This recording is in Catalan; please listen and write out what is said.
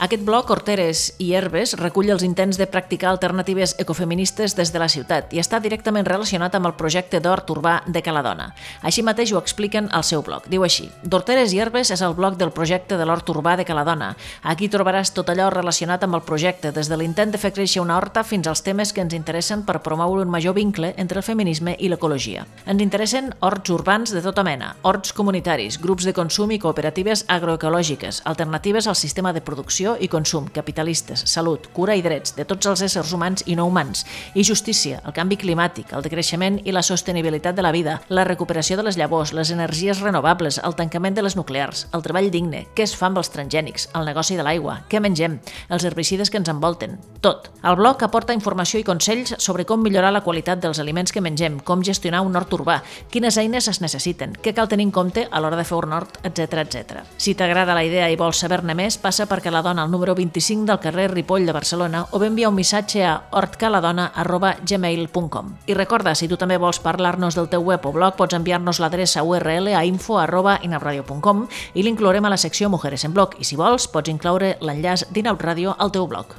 Aquest blog, Horteres i Herbes, recull els intents de practicar alternatives ecofeministes des de la ciutat i està directament relacionat amb el projecte d'hort urbà de Caladona. Així mateix ho expliquen al seu blog. Diu així, D'Horteres i Herbes és el blog del projecte de l'hort urbà de Caladona. Aquí trobaràs tot allò relacionat amb el projecte, des de l'intent de fer créixer una horta fins als temes que ens interessen per promoure un major vincle entre el feminisme i l'ecologia. Ens interessen horts urbans de tota mena, horts comunitaris, grups de consum i cooperatives agroecològiques, alternatives al sistema de producció i consum, capitalistes, salut, cura i drets de tots els éssers humans i no humans, i justícia, el canvi climàtic, el decreixement i la sostenibilitat de la vida, la recuperació de les llavors, les energies renovables, el tancament de les nuclears, el treball digne, què es fa amb els transgènics, el negoci de l'aigua, què mengem, els herbicides que ens envolten, tot. El blog aporta informació i consells sobre com millorar la qualitat dels aliments que mengem, com gestionar un hort urbà, quines eines es necessiten, què cal tenir en compte a l'hora de fer un hort, etc etc. Si t'agrada la idea i vols saber-ne més, passa perquè la dona al número 25 del carrer Ripoll de Barcelona o bé envia un missatge a hortcaladona.gmail.com. I recorda, si tu també vols parlar-nos del teu web o blog, pots enviar-nos l'adreça URL a info.inauradio.com i l'inclourem a la secció Mujeres en Blog i si vols pots incloure l'enllaç d'Inaut Ràdio al teu blog.